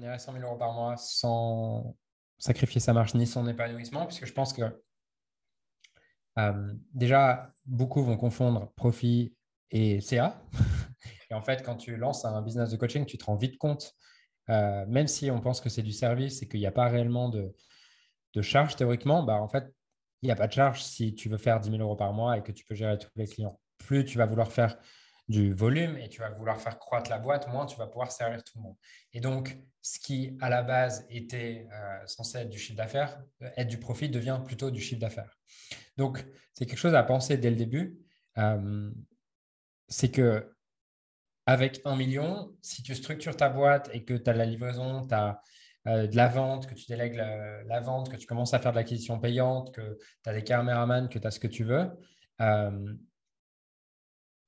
générer 100 000 euros par mois sans sacrifier sa marge ni son épanouissement, puisque je pense que euh, déjà, beaucoup vont confondre profit et CA. et en fait, quand tu lances un business de coaching, tu te rends vite compte, euh, même si on pense que c'est du service et qu'il n'y a pas réellement de, de charge théoriquement, bah, en fait, il n'y a pas de charge si tu veux faire 10 000 euros par mois et que tu peux gérer tous les clients. Plus tu vas vouloir faire du volume et tu vas vouloir faire croître la boîte, moins tu vas pouvoir servir tout le monde. Et donc, ce qui à la base était euh, censé être du chiffre d'affaires, euh, être du profit, devient plutôt du chiffre d'affaires. Donc, c'est quelque chose à penser dès le début. Euh, c'est que avec un million, si tu structures ta boîte et que tu as la livraison, tu as de la vente, que tu délègues la, vente, que tu commences à faire de l'acquisition payante, que tu as des caméramans, que tu as ce que tu veux,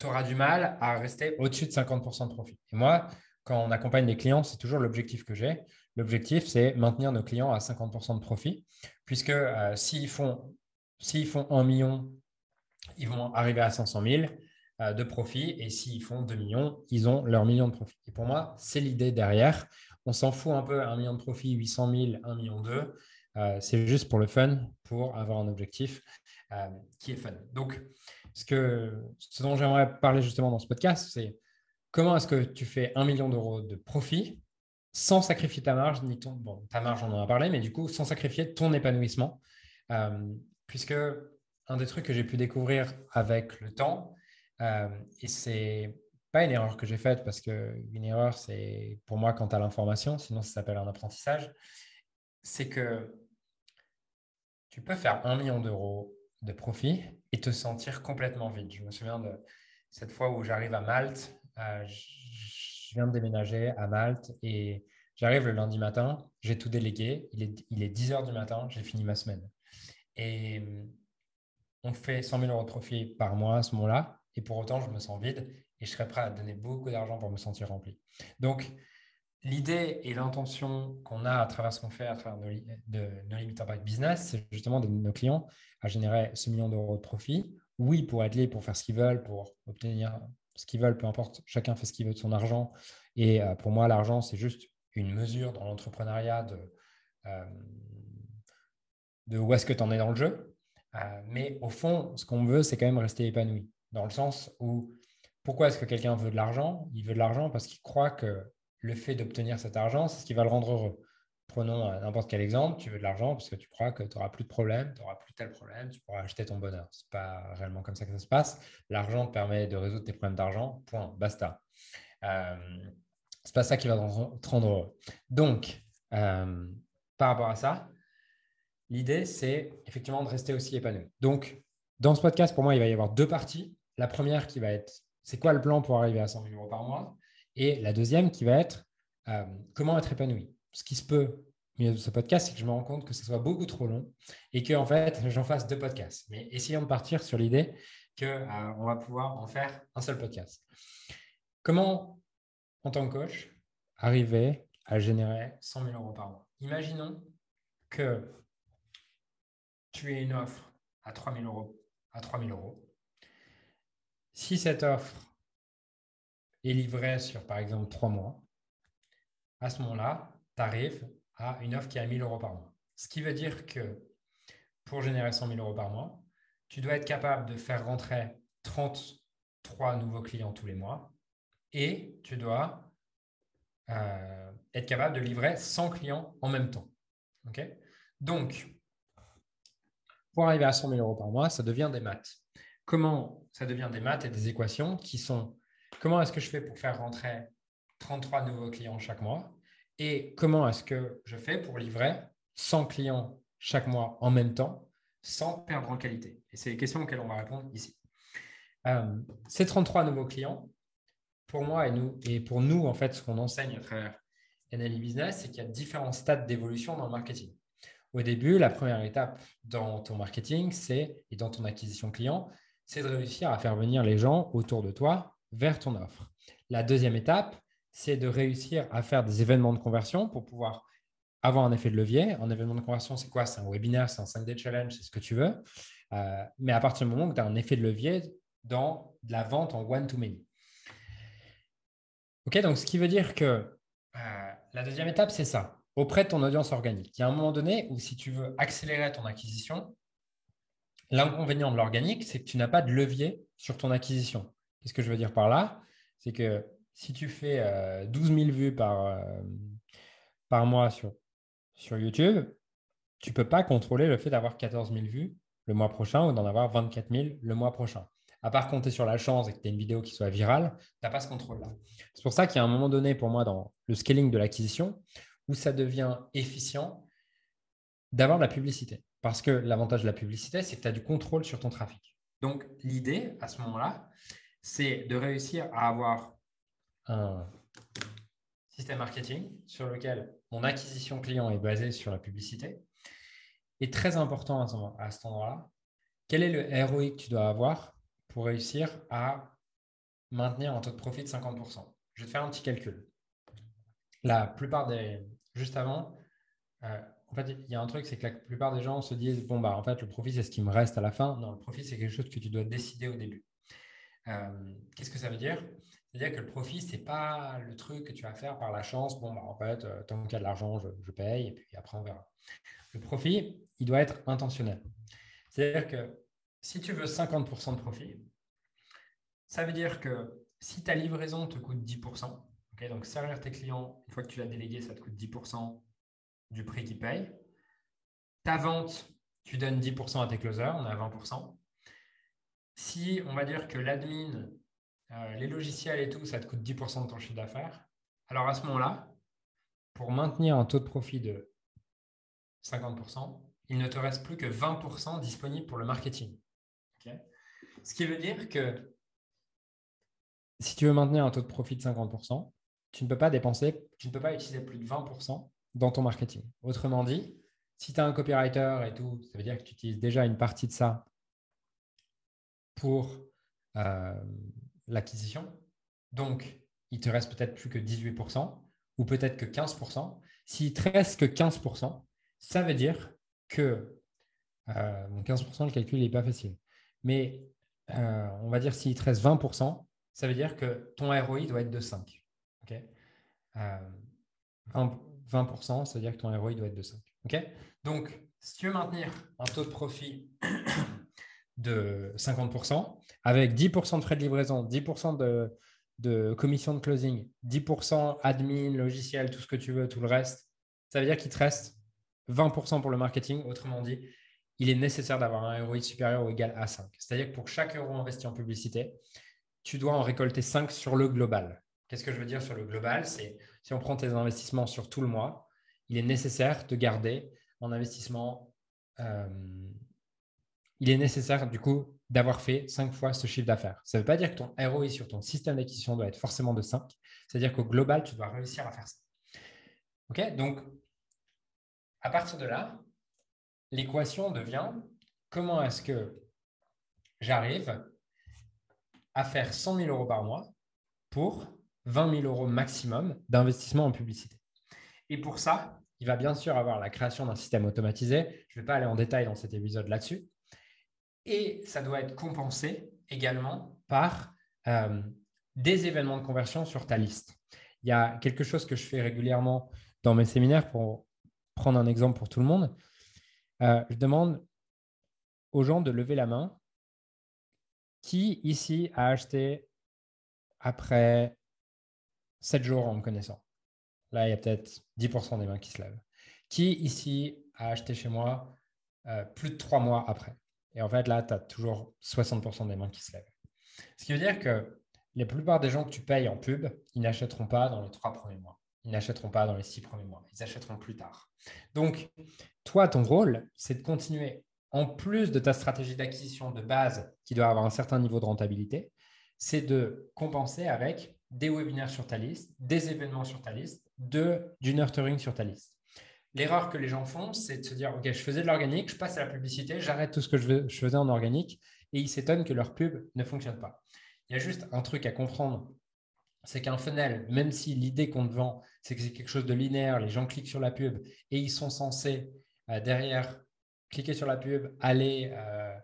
tu du mal à rester au-dessus de 50% de profit. Et moi, quand on accompagne des clients, c'est toujours l'objectif que j'ai. L'objectif, c'est maintenir nos clients à 50% de profit, puisque euh, s'ils font, s'ils font 1 million, ils vont arriver à 500 000 euh, de profit, et s'ils font 2 millions, ils ont leur million de profit. Et pour moi, c'est l'idée derrière. On s'en fout un peu, 1 million de profit, 800 000, 1 million 2. Euh, c'est juste pour le fun, pour avoir un objectif qui est fun. Donc, ce, que, ce dont j'aimerais parler justement dans ce podcast, c'est comment est-ce que tu fais un million d'euros de profit sans sacrifier ta marge, ni ton, bon, ta marge, on en a parlé, mais du coup, sans sacrifier ton épanouissement. Euh, puisque un des trucs que j'ai pu découvrir avec le temps, euh, et c'est pas une erreur que j'ai faite parce qu'une erreur, c'est pour moi quand tu as l'information, sinon ça s'appelle un apprentissage, c'est que tu peux faire un million d'euros de profit et te sentir complètement vide. Je me souviens de cette fois où j'arrive à Malte. Je viens de déménager à Malte et j'arrive le lundi matin. J'ai tout délégué. Il est, il est 10 heures du matin. J'ai fini ma semaine. Et euh, on fait 100 000 euros de profit par mois à ce moment-là. Et pour autant, je me sens vide et je serais prêt à donner beaucoup d'argent pour me sentir rempli. Donc, l'idée et l'intention qu'on a à travers ce qu'on fait à travers nos, de, nos Business, c'est justement de nos clients à générer ce million d'euros de profit. Oui, pour être pour faire ce qu'ils veulent, pour obtenir ce qu'ils veulent, peu importe, chacun fait ce qu'il veut de son argent. Et euh, pour moi, l'argent, c'est juste une mesure dans l'entrepreneuriat de, euh, où est-ce que tu en es dans le jeu. Euh, mais au fond, ce qu'on veut, c'est quand même rester épanoui. Dans le sens où, pourquoi est-ce que quelqu'un veut de l'argent? Il veut de l'argent parce qu'il croit que le fait d'obtenir cet argent, c'est ce qui va le rendre heureux. Prenons euh, n'importe quel exemple, tu veux de l'argent parce que tu crois que tu n'auras plus de problème, tu n'auras plus tel problème, tu pourras acheter ton bonheur. Ce n'est pas réellement comme ça que ça se passe. L'argent permet de résoudre tes problèmes d'argent, point, basta. Euh, Ce n'est pas ça qui va te rendre heureux. Donc, euh, par rapport à ça, l'idée, c'est effectivement de rester aussi épanoui. Donc, dans ce podcast, pour moi, il va y avoir deux parties. La première qui va être, c'est quoi le plan pour arriver à 100 000 euros par mois? Et la deuxième qui va être euh, comment être épanoui. Ce qui se peut mieux de ce podcast, c'est que je me rends compte que ce soit beaucoup trop long et que en fait, j'en fasse deux podcasts. Mais essayons de partir sur l'idée qu'on euh, va pouvoir en faire un seul podcast. Comment, en tant que coach, arriver à générer 100 000 euros par mois? Imaginons que tu aies une offre à 3 000 euros. À 3 000 euros. Si cette offre est livré sur, par exemple, trois mois, à ce moment-là, tu arrives à une offre qui est à 1000 euros par mois. Ce qui veut dire que pour générer 100 000 euros par mois, tu dois être capable de faire rentrer 33 nouveaux clients tous les mois et tu dois euh, être capable de livrer 100 clients en même temps. Donc, pour arriver à 100 000 euros par mois, ça devient des maths. Comment ça devient des maths et des équations qui sont comment est-ce que je fais pour faire rentrer 33 nouveaux clients chaque mois et comment est-ce que je fais pour livrer 100 clients chaque mois en même temps sans perdre en qualité? Et c'est les questions auxquelles on va répondre ici. Euh, ces 33 nouveaux clients, pour moi et, pour nous, en fait, ce qu'on enseigne à travers NLI Business, c'est qu'il y a différents stades d'évolution dans le marketing. Au début, la première étape dans ton marketing, c'est et dans ton acquisition client, c'est de réussir à faire venir les gens autour de toi vers ton offre. La deuxième étape, c'est de réussir à faire des événements de conversion pour pouvoir avoir un effet de levier. Un événement de conversion, c'est quoi? C'est un webinaire, c'est un 5-day challenge, c'est ce que tu veux. Euh, mais à partir du moment où tu as un effet de levier dans la vente en one-to-many. OK, donc ce qui veut dire que euh, la deuxième étape, c'est ça, auprès de ton audience organique. Il y a un moment donné où si tu veux accélérer ton acquisition, l'inconvénient de l'organique, c'est que tu n'as pas de levier sur ton acquisition. Qu'est-ce que je veux dire par là? C'est que si tu fais 12 euh, 000 vues par, euh, par mois sur, sur YouTube, tu ne peux pas contrôler le fait d'avoir 14 000 vues le mois prochain ou d'en avoir 24 000 le mois prochain. À part compter sur la chance et que tu as une vidéo qui soit virale, tu n'as pas ce contrôle-là. C'est pour ça qu'il y a un moment donné pour moi dans le scaling de l'acquisition où ça devient efficient d'avoir de la publicité. Parce que l'avantage de la publicité, c'est que tu as du contrôle sur ton trafic. Donc, l'idée à ce moment-là, c'est de réussir à avoir un système marketing sur lequel mon acquisition client est basée sur la publicité. Et très important à cet endroit-là, quel est le ROI que tu dois avoir pour réussir à maintenir un taux de profit de 50% Je vais te faire un petit calcul. La plupart des. Juste avant, euh, en fait, il y a un truc, c'est que la plupart des gens se disent bon, bah, en fait, le profit, c'est ce qui me reste à la fin. Non, le profit, c'est quelque chose que tu dois décider au début. Euh, qu'est-ce que ça veut dire? C'est-à-dire que le profit, ce n'est pas le truc que tu vas faire par la chance. Bon, bah, en fait, euh, tant qu'il y a de l'argent, je, paye et puis après, on verra. Le profit, il doit être intentionnel. C'est-à-dire que si tu veux 50% de profit, ça veut dire que si ta livraison te coûte 10%, donc servir tes clients, une fois que tu l'as délégué, ça te coûte 10% du prix qu'ils payent. Ta vente, tu donnes 10% à tes closers, on est à 20%. Si on va dire que l'admin, euh, les logiciels et tout, ça te coûte 10% de ton chiffre d'affaires, alors à ce moment-là, pour maintenir un taux de profit de 50%, il ne te reste plus que 20% disponible pour le marketing. Ce qui veut dire que si tu veux maintenir un taux de profit de 50%, tu ne peux pas dépenser, tu ne peux pas utiliser plus de 20% dans ton marketing. Autrement dit, si tu as un copywriter et tout, ça veut dire que tu utilises déjà une partie de ça pour euh, l'acquisition. Donc, il te reste peut-être plus que 18% ou peut-être que 15%. S'il te reste que 15%, ça veut dire que 15%, euh, le calcul n'est pas facile. Mais euh, on va dire s'il te reste 20%, ça veut dire que ton ROI doit être de 5. 20%, c'est-à-dire que ton ROI doit être de 5. Donc, si tu veux maintenir un taux de profit de 50%, avec 10% de frais de livraison, 10% de, commission de closing, 10% admin, logiciel, tout ce que tu veux, tout le reste, ça veut dire qu'il te reste 20% pour le marketing. Autrement dit, il est nécessaire d'avoir un ROI supérieur ou égal à 5. C'est-à-dire que pour chaque euro investi en publicité, tu dois en récolter 5 sur le global. Qu'est-ce que je veux dire sur le global? C'est si on prend tes investissements sur tout le mois, il est nécessaire de garder en investissement, euh, il est nécessaire du coup d'avoir fait 5 fois ce chiffre d'affaires. Ça ne veut pas dire que ton ROI sur ton système d'acquisition doit être forcément de 5, c'est-à-dire qu'au global, tu dois réussir à faire ça. OK Donc, à partir de là, l'équation devient comment est-ce que j'arrive à faire 100 000 euros par mois pour 20 000 euros maximum d'investissement en publicité? Et pour ça, il va bien sûr avoir la création d'un système automatisé. Je ne vais pas aller en détail dans cet épisode là-dessus. Et ça doit être compensé également par euh, des événements de conversion sur ta liste. Il y a quelque chose que je fais régulièrement dans mes séminaires pour prendre un exemple pour tout le monde. Euh, je demande aux gens de lever la main. Qui ici a acheté après 7 jours en me connaissant? Là, il y a peut-être 10% des mains qui se lèvent. Qui ici a acheté chez moi euh, plus de 3 mois après? Et en fait, là, tu as toujours 60% des mains qui se lèvent. Ce qui veut dire que la plupart des gens que tu payes en pub, ils n'achèteront pas dans les 3 premiers mois. Ils n'achèteront pas dans les 6 premiers mois. Ils achèteront plus tard. Donc, toi, ton rôle, c'est de continuer, en plus de ta stratégie d'acquisition de base qui doit avoir un certain niveau de rentabilité, c'est de compenser avec des webinaires sur ta liste, des événements sur ta liste, de, du nurturing sur ta liste. L'erreur que les gens font, c'est de se dire, OK, je faisais de l'organique, je passe à la publicité, j'arrête tout ce que je, faisais en organique, et ils s'étonnent que leur pub ne fonctionne pas. Il y a juste un truc à comprendre, c'est qu'un funnel, même si l'idée qu'on te vend, c'est que c'est quelque chose de linéaire, les gens cliquent sur la pub et ils sont censés euh, derrière cliquer sur la pub, aller euh,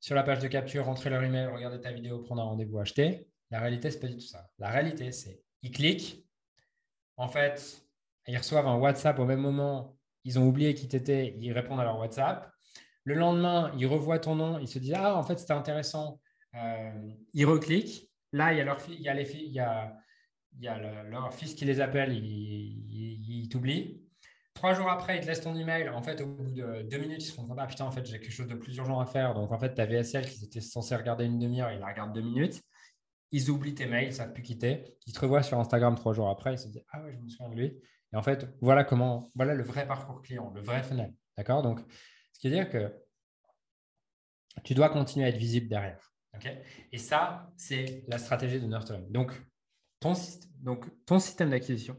sur la page de capture, rentrer leur email, regarder ta vidéo, prendre un rendez-vous, acheter. La réalité, c'est pas du tout ça. La réalité, c'est ils cliquent, en fait, ils reçoivent un WhatsApp au même moment, ils ont oublié qui t'étais, ils répondent à leur WhatsApp. Le lendemain, ils revoient ton nom, ils se disent Ah, en fait, c'était intéressant. Euh, ils recliquent. Là, il y a leur, il y a les, a, il y a leur fils qui les appelle, il, il, il t'oublie. Trois jours après, ils te laissent ton email. En fait, au bout de deux minutes, ils se compte Ah putain, en fait, j'ai quelque chose de plus urgent à faire. Donc, en fait, ta VSL qui était censé regarder une demi-heure, ils la regardent deux minutes. Ils oublient tes mails, ils ne savent plus quitter. Ils te revoient sur Instagram trois jours après. Ils se disent Ah ouais, je me souviens de lui. En fait, voilà comment, voilà le vrai parcours client, le vrai funnel. D'accord? Donc, ce qui veut dire que tu dois continuer à être visible derrière. Et ça, c'est la stratégie de nurturing. Donc, ton, système d'acquisition,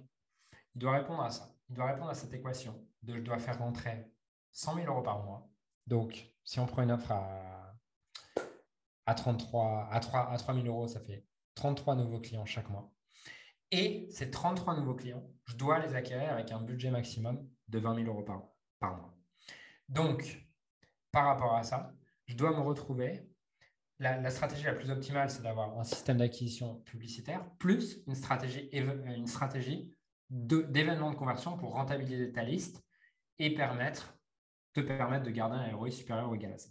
il doit répondre à ça. Il doit répondre à cette équation de je dois faire rentrer 100 000 euros par mois. Donc, si on prend une offre à, à 33, à 3, à 3 000 euros, ça fait 33 nouveaux clients chaque mois. Et ces 33 nouveaux clients, je dois les acquérir avec un budget maximum de 20 000 euros par, mois. Donc, par rapport à ça, je dois me retrouver. La, stratégie la plus optimale, c'est d'avoir un système d'acquisition publicitaire plus une stratégie, une stratégie d'événements de, conversion pour rentabiliser ta liste et permettre, te permettre de garder un ROI supérieur ou égal à ça.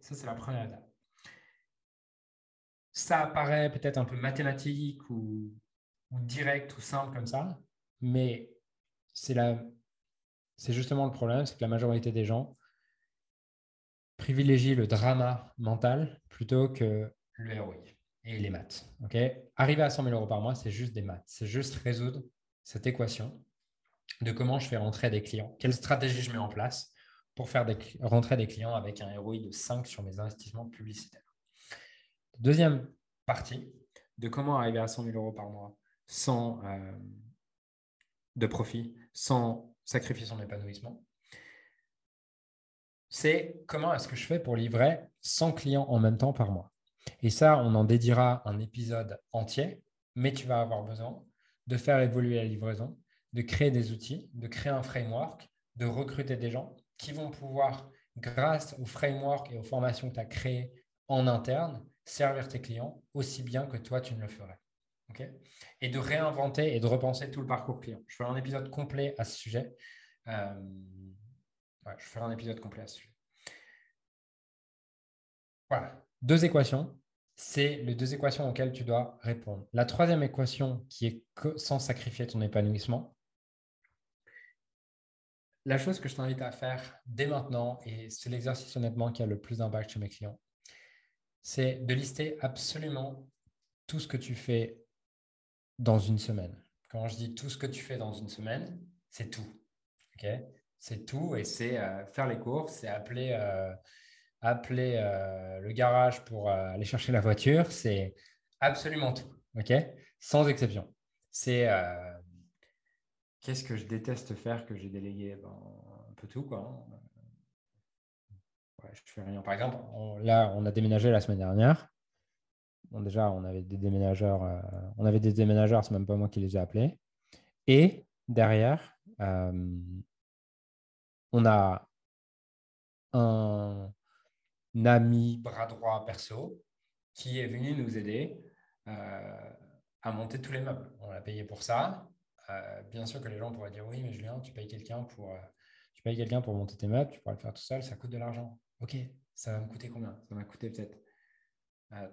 ça, c'est la première étape. Ça paraît peut-être un peu mathématique ou, ou direct ou simple comme ça, mais c'est justement le problème, c'est que la majorité des gens privilégient le drama mental plutôt que le ROI et les maths. Arriver à 100 000 euros par mois, c'est juste des maths. C'est juste résoudre cette équation de comment je fais rentrer des clients, quelle stratégie je mets en place pour faire rentrer des clients avec un ROI de 5 sur mes investissements publicitaires. Deuxième partie de comment arriver à 100 000 euros par mois sans euh, de profit, sans sacrifier son épanouissement, c'est comment est-ce que je fais pour livrer 100 clients en même temps par mois. Et ça, on en dédiera un épisode entier, mais tu vas avoir besoin de faire évoluer la livraison, de créer des outils, de créer un framework, de recruter des gens qui vont pouvoir, grâce au framework et aux formations que tu as créées en interne, servir tes clients aussi bien que toi, tu ne le ferais. Et de réinventer et de repenser tout le parcours client. Je ferai un épisode complet à ce sujet. Euh, je ferai un épisode complet à ce sujet. Voilà, deux équations c'est les deux équations auxquelles tu dois répondre. La troisième équation qui est sans sacrifier ton épanouissement. La chose que je t'invite à faire dès maintenant, et c'est l'exercice honnêtement qui a le plus d'impact chez mes clients, c'est de lister absolument tout ce que tu fais dans une semaine. Quand je dis tout ce que tu fais dans une semaine, c'est tout. c'est tout et c'est euh, faire les courses, c'est appeler euh, appeler euh, le garage pour aller chercher la voiture, c'est absolument tout, ok? Sans exception. C'est qu'est-ce que je déteste faire que j'ai délégué ben, Un peu tout, quoi. Ouais, je fais rien. Par exemple, là, on a déménagé la semaine dernière. Déjà, on avait des déménageurs. on avait des déménageurs, c'est même pas moi qui les ai appelés. Et derrière, on a un, ami bras droit perso qui est venu nous aider euh, à monter tous les meubles. On l'a payé pour ça. Euh, bien sûr que les gens pourraient dire oui, mais Julien, tu payes quelqu'un pour, euh, tu payes quelqu'un pour monter tes meubles, tu pourrais le faire tout seul, ça coûte de l'argent. Ok, ça va me coûter combien? Ça m'a coûté peut-être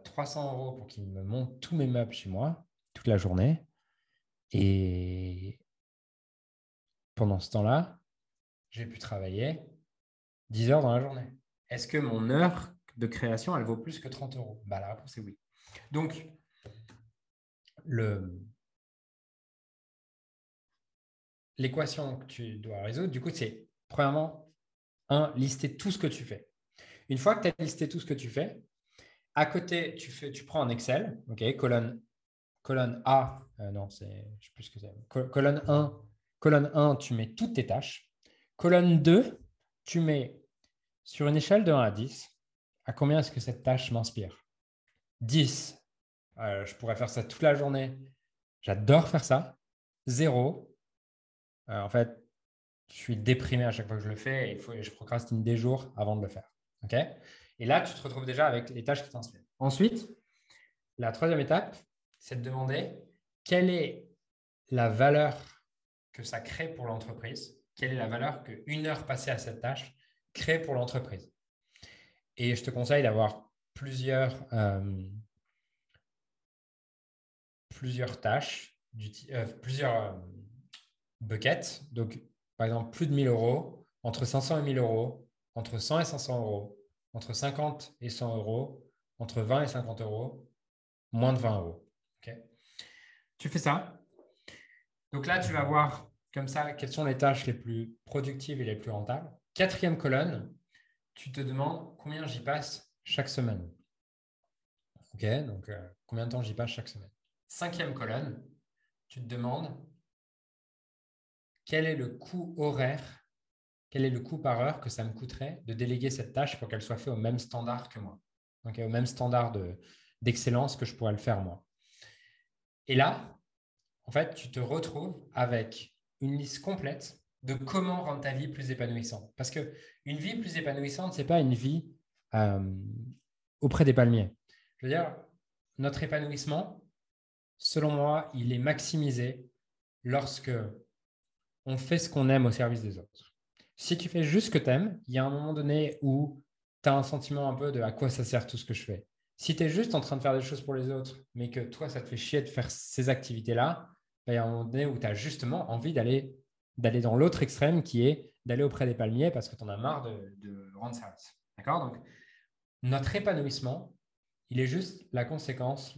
300 euros pour qu'il me monte tous mes meubles chez moi toute la journée. Et pendant ce temps-là, j'ai pu travailler 10 heures dans la journée est-ce que mon heure de création, elle vaut plus que 30 euros? Bah, La réponse est oui. Donc, l'équation que tu dois résoudre, du coup, c'est premièrement, un, lister tout ce que tu fais. Une fois que tu as listé tout ce que tu fais, à côté, tu, prends un Excel, colonne, A, euh, non, c'est, sais plus ce que c'est, colonne 1, colonne 1, tu mets toutes tes tâches. Colonne 2, tu mets sur une échelle de 1 à 10, à combien est-ce que cette tâche m'inspire? 10. Euh, je pourrais faire ça toute la journée. J'adore faire ça. 0. Euh, en fait, je suis déprimé à chaque fois que je le fais et, je procrastine des jours avant de le faire. ok? Et là, tu te retrouves déjà avec les tâches qui t'inspirent. Ensuite, la troisième étape, c'est de demander quelle est la valeur que ça crée pour l'entreprise, quelle est la valeur qu'une heure passée à cette tâche crée pour l'entreprise. Et je te conseille d'avoir plusieurs, euh, plusieurs tâches, euh, plusieurs euh, buckets. Donc, par exemple, plus de 1000 euros, entre 500 et 1000 euros, entre 100 et 500 euros, entre 50 et 100 euros, entre 20 et 50 euros, moins de 20 euros. tu fais ça. Donc là, tu vas voir comme ça quelles sont les tâches les plus productives et les plus rentables. Quatrième colonne, tu te demandes combien j'y passe chaque semaine. OK, donc euh, combien de temps j'y passe chaque semaine. Cinquième colonne, tu te demandes quel est le coût horaire, quel est le coût par heure que ça me coûterait de déléguer cette tâche pour qu'elle soit faite au même standard que moi, donc au même standard d'excellence que je pourrais le faire moi. Et là, en fait, tu te retrouves avec une liste complète de comment rendre ta vie plus épanouissante. Parce qu'une vie plus épanouissante, ce n'est pas une vie euh, auprès des palmiers. Je veux dire, notre épanouissement, selon moi, il est maximisé lorsque on fait ce qu'on aime au service des autres. Si tu fais juste ce que tu aimes, il y a un moment donné où tu as un sentiment un peu de à quoi ça sert tout ce que je fais. Si tu es juste en train de faire des choses pour les autres, mais que toi, ça te fait chier de faire ces activités-là, ben, il y a un moment donné où tu as justement envie d'aller d'aller dans l'autre extrême qui est d'aller auprès des palmiers parce que tu en as marre de, de rendre service. D'accord? Donc, notre épanouissement, il est juste la conséquence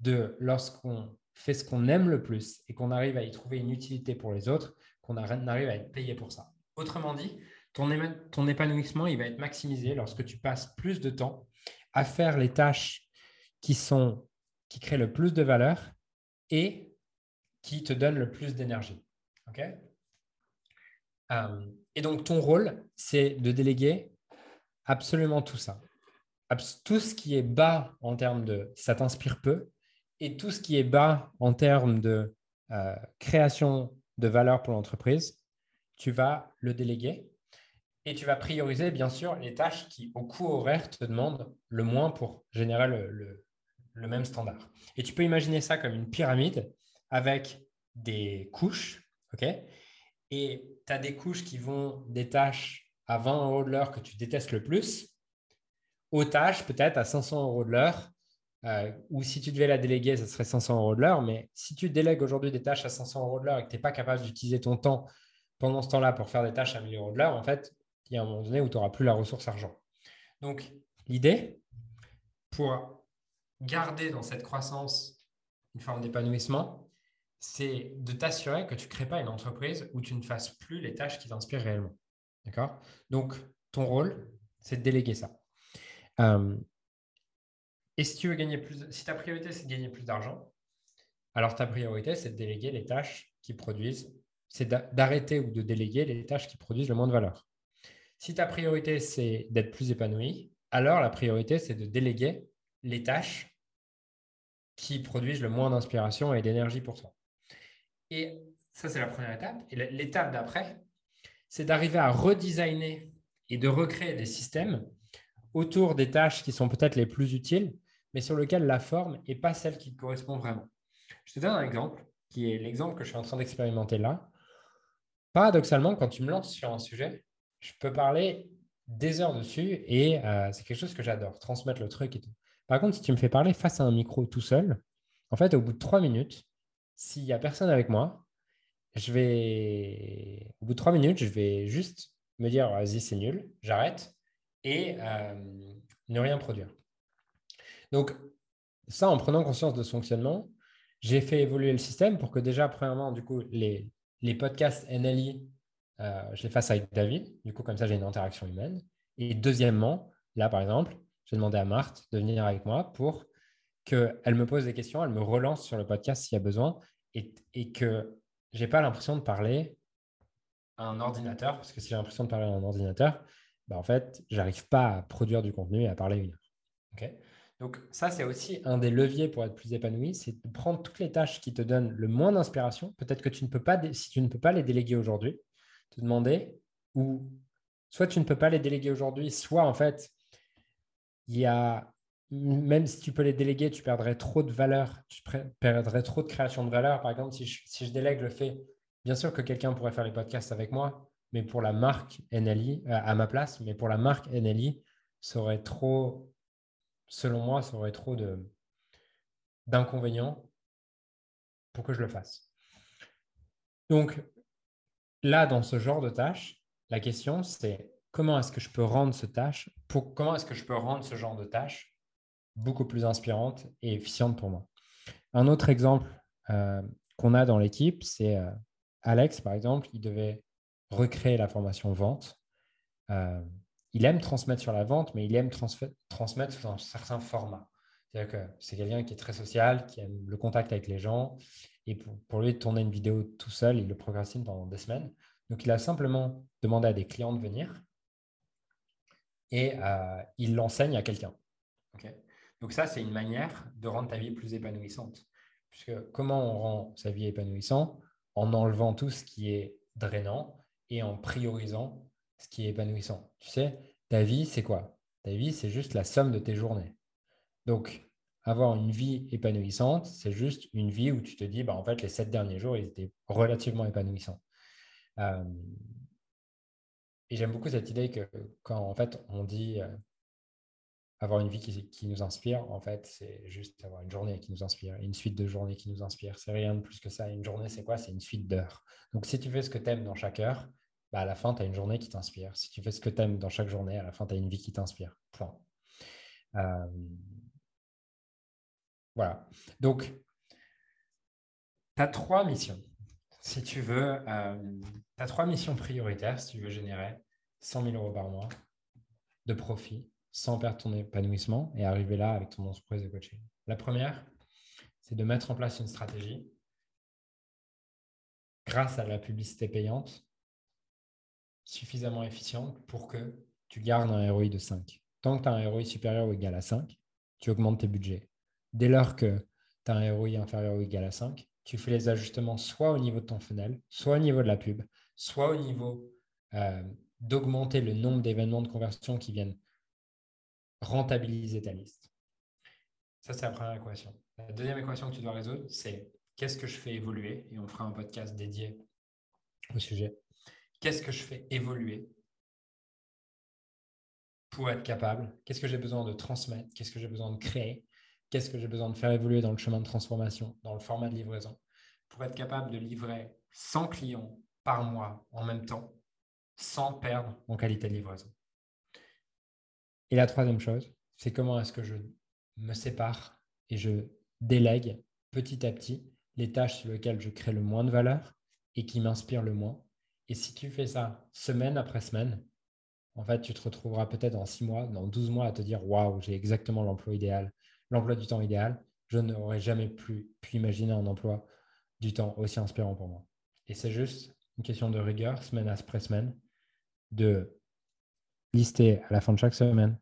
de lorsqu'on fait ce qu'on aime le plus et qu'on arrive à y trouver une utilité pour les autres, qu'on arrive à être payé pour ça. Autrement dit, ton, épanouissement, il va être maximisé lorsque tu passes plus de temps à faire les tâches qui, sont, qui créent le plus de valeur et qui te donnent le plus d'énergie. Euh, et donc, ton rôle, c'est de déléguer absolument tout ça tout ce qui est bas en termes de ça t'inspire peu et tout ce qui est bas en termes de euh, création de valeur pour l'entreprise, tu vas le déléguer et tu vas prioriser bien sûr les tâches qui au coût horaire te demandent le moins pour générer le, même standard. Et tu peux imaginer ça comme une pyramide avec des couches, ok? Et tu as des couches qui vont des tâches à 20 euros de l'heure que tu détestes le plus aux tâches, peut-être à 500 euros de l'heure, euh, ou si tu devais la déléguer, ce serait 500 euros de l'heure. Mais si tu délègues aujourd'hui des tâches à 500 euros de l'heure et que tu n'es pas capable d'utiliser ton temps pendant ce temps-là pour faire des tâches à 1000 euros de l'heure, en fait, il y a un moment donné où tu n'auras plus la ressource argent. Donc, l'idée, pour garder dans cette croissance une forme d'épanouissement, c'est de t'assurer que tu ne crées pas une entreprise où tu ne fasses plus les tâches qui t'inspirent réellement. D'accord? Donc, ton rôle, c'est de déléguer ça. Euh, et si tu veux gagner plus, si ta priorité c'est de gagner plus d'argent, alors ta priorité c'est de déléguer les tâches qui produisent, c'est d'arrêter ou de déléguer les tâches qui produisent le moins de valeur. Si ta priorité c'est d'être plus épanoui, alors la priorité c'est de déléguer les tâches qui produisent le moins d'inspiration et d'énergie pour toi. Et ça, c'est la première étape. Et l'étape d'après, c'est d'arriver à redesigner et de recréer des systèmes autour des tâches qui sont peut-être les plus utiles, mais sur lesquelles la forme n'est pas celle qui correspond vraiment. Je te donne un exemple, qui est l'exemple que je suis en train d'expérimenter là. Paradoxalement, quand tu me lances sur un sujet, je peux parler des heures dessus et euh, c'est quelque chose que j'adore, transmettre le truc et tout. Par contre, si tu me fais parler face à un micro tout seul, en fait, au bout de trois minutes, s'il n'y a personne avec moi, je vais, au bout de trois minutes, je vais juste me dire, vas-y, c'est nul, j'arrête et euh, ne rien produire. Donc, ça, en prenant conscience de ce fonctionnement, j'ai fait évoluer le système pour que déjà, premièrement, du coup, les, les podcasts NLI, euh, je les fasse avec David. Du coup, comme ça, j'ai une interaction humaine. Et deuxièmement, là, par exemple, j'ai demandé à Marthe de venir avec moi pour qu'elle me pose des questions, elle me relance sur le podcast s'il y a besoin et, et que je n'ai pas l'impression de parler à un ordinateur, parce que si j'ai l'impression de parler à un ordinateur, bah, en fait, j'arrive pas à produire du contenu et à parler une heure. Donc ça, c'est aussi un des leviers pour être plus épanoui, c'est de prendre toutes les tâches qui te donnent le moins d'inspiration. Peut-être que tu ne peux pas, si tu ne peux pas les déléguer aujourd'hui, te demander ou soit tu ne peux pas les déléguer aujourd'hui, soit en fait, il y a même si tu peux les déléguer, tu perdrais trop de valeur, tu perdrais trop de création de valeur. Par exemple, si je, délègue le fait, bien sûr que quelqu'un pourrait faire les podcasts avec moi, mais pour la marque NLI, euh, à ma place, mais pour la marque NLI, ça aurait trop, selon moi, ça aurait trop d'inconvénients pour que je le fasse. Donc, là, dans ce genre de tâche, la question, c'est comment est-ce que je peux rendre ce tâche, pour, comment est-ce que je peux rendre ce genre de tâche beaucoup plus inspirante et efficiente pour moi? Un autre exemple euh, qu'on a dans l'équipe, c'est euh, Alex, par exemple, il devait recréer la formation vente. Euh, il aime transmettre sur la vente, mais il aime transmettre sous un certain format. C'est-à-dire que c'est quelqu'un qui est très social, qui aime le contact avec les gens. Et pour, lui, tourner une vidéo tout seul, il le procrastine pendant des semaines. Donc, il a simplement demandé à des clients de venir et il l'enseigne à quelqu'un. Donc ça, c'est une manière de rendre ta vie plus épanouissante. Puisque comment on rend sa vie épanouissante? En enlevant tout ce qui est drainant et en priorisant ce qui est épanouissant. Tu sais, ta vie, c'est quoi? Ta vie, c'est juste la somme de tes journées. Donc, avoir une vie épanouissante, c'est juste une vie où tu te dis, bah, en fait, les sept derniers jours, ils étaient relativement épanouissants. Euh, et j'aime beaucoup cette idée que quand en fait on dit euh, avoir une vie qui, nous inspire, en fait, c'est juste avoir une journée qui nous inspire, une suite de journées qui nous inspire. C'est rien de plus que ça. Une journée, c'est quoi? C'est une suite d'heures. Donc, si tu fais ce que tu aimes dans chaque heure, bah, à la fin, tu as une journée qui t'inspire. Si tu fais ce que tu aimes dans chaque journée, à la fin, tu as une vie qui t'inspire. Euh, voilà. Donc, tu as trois missions. Si tu veux, euh, tu as trois missions prioritaires si tu veux générer 100 000 euros par mois de profit sans perdre ton épanouissement et arriver là avec ton entreprise de coaching. La première, c'est de mettre en place une stratégie grâce à la publicité payante suffisamment efficiente pour que tu gardes un ROI de 5. Tant que tu as un ROI supérieur ou égal à 5, tu augmentes tes budgets. Dès lors que tu as un ROI inférieur ou égal à 5, tu fais les ajustements soit au niveau de ton funnel, soit au niveau de la pub, soit au niveau euh, d'augmenter le nombre d'événements de conversion qui viennent rentabiliser ta liste. Ça, c'est la première équation. La deuxième équation que tu dois résoudre, c'est qu'est-ce que je fais évoluer? Et on fera un podcast dédié au sujet. Qu'est-ce que je fais évoluer pour être capable? Qu'est-ce que j'ai besoin de transmettre? Qu'est-ce que j'ai besoin de créer? Qu'est-ce que j'ai besoin de faire évoluer dans le chemin de transformation, dans le format de livraison? Pour être capable de livrer 100 clients par mois en même temps sans perdre en qualité de livraison. Et la troisième chose, c'est comment est-ce que je me sépare et je délègue petit à petit les tâches sur lesquelles je crée le moins de valeur et qui m'inspirent le moins. Et si tu fais ça semaine après semaine, en fait, tu te retrouveras peut-être dans six mois, dans 12 mois à te dire Waouh, j'ai exactement l'emploi idéal, l'emploi du temps idéal. Je n'aurais jamais pu imaginer un emploi du temps aussi inspirant pour moi. Et c'est juste une question de rigueur, semaine après semaine, de lister à la fin de chaque semaine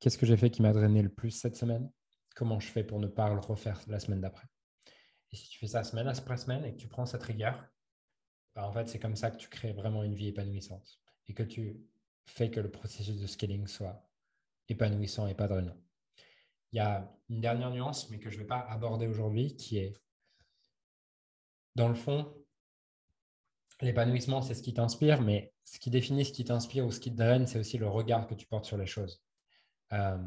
qu'est-ce que j'ai fait qui m'a drainé le plus cette semaine, comment je fais pour ne pas le refaire la semaine d'après. Et si tu fais ça semaine après semaine et que tu prends cette rigueur, bah, en fait, c'est comme ça que tu crées vraiment une vie épanouissante et que tu fais que le processus de scaling soit épanouissant et pas drainant. Il y a une dernière nuance, mais que je ne vais pas aborder aujourd'hui, qui est, dans le fond, l'épanouissement, c'est ce qui t'inspire, mais ce qui définit ce qui t'inspire ou ce qui te draine, c'est aussi le regard que tu portes sur les choses. Euh,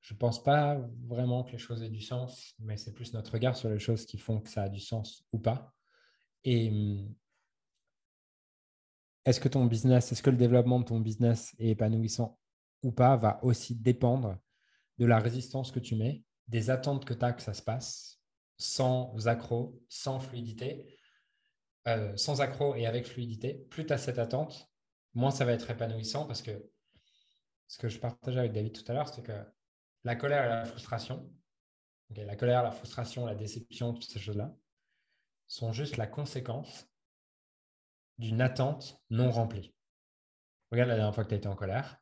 je ne pense pas vraiment que les choses aient du sens, mais c'est plus notre regard sur les choses qui font que ça a du sens ou pas. Et hum, est-ce que ton business, est-ce que le développement de ton business est épanouissant ou pas va aussi dépendre de la résistance que tu mets, des attentes que tu as que ça se passe, sans accro, sans fluidité, euh, sans accro et avec fluidité, plus tu as cette attente, moins ça va être épanouissant parce que ce que je partageais avec David tout à l'heure, c'est que la colère et la frustration, la colère, la frustration, la déception, toutes ces choses-là, sont juste la conséquence d'une attente non remplie. Regarde la dernière fois que tu as été en colère,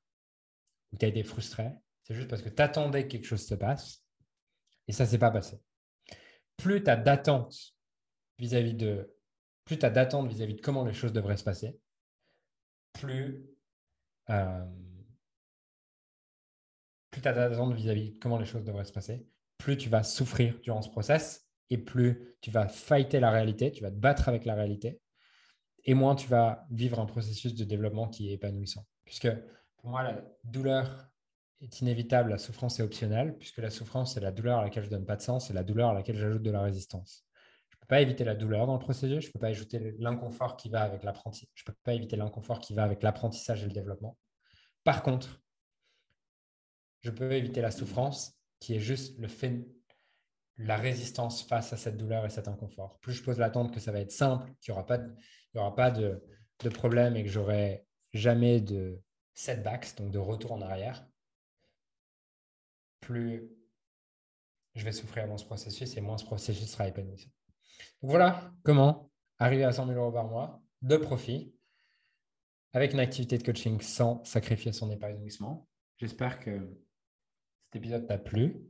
ou tu as été frustré, c'est juste parce que tu attendais que quelque chose se passe et ça ne s'est pas passé. Plus tu as d'attente vis-à-vis de plus vis-à-vis de comment les choses devraient se passer, plus, euh, tu as d'attente vis-à-vis de comment les choses devraient se passer, plus tu vas souffrir durant ce process et plus tu vas fighter la réalité, tu vas te battre avec la réalité et moins tu vas vivre un processus de développement qui est épanouissant. Puisque pour moi, la douleur est inévitable, la souffrance est optionnelle, puisque la souffrance, c'est la douleur à laquelle je ne donne pas de sens, c'est la douleur à laquelle j'ajoute de la résistance. Je ne peux pas éviter la douleur dans le processus, je ne peux pas ajouter l'inconfort qui va avec l'apprentissage, je peux pas éviter l'inconfort qui va avec l'apprentissage et le développement. Par contre, je peux éviter la souffrance qui est juste le fait la résistance face à cette douleur et cet inconfort. Plus je pose l'attente que ça va être simple, qu'il n'y aura pas de, problème et que j'aurai jamais de setbacks, donc de retour en arrière, plus je vais souffrir dans ce processus et moins ce processus sera épanouissant. Voilà comment arriver à 100 000 euros par mois de profit avec une activité de coaching sans sacrifier son épanouissement. J'espère que cet épisode t'a plu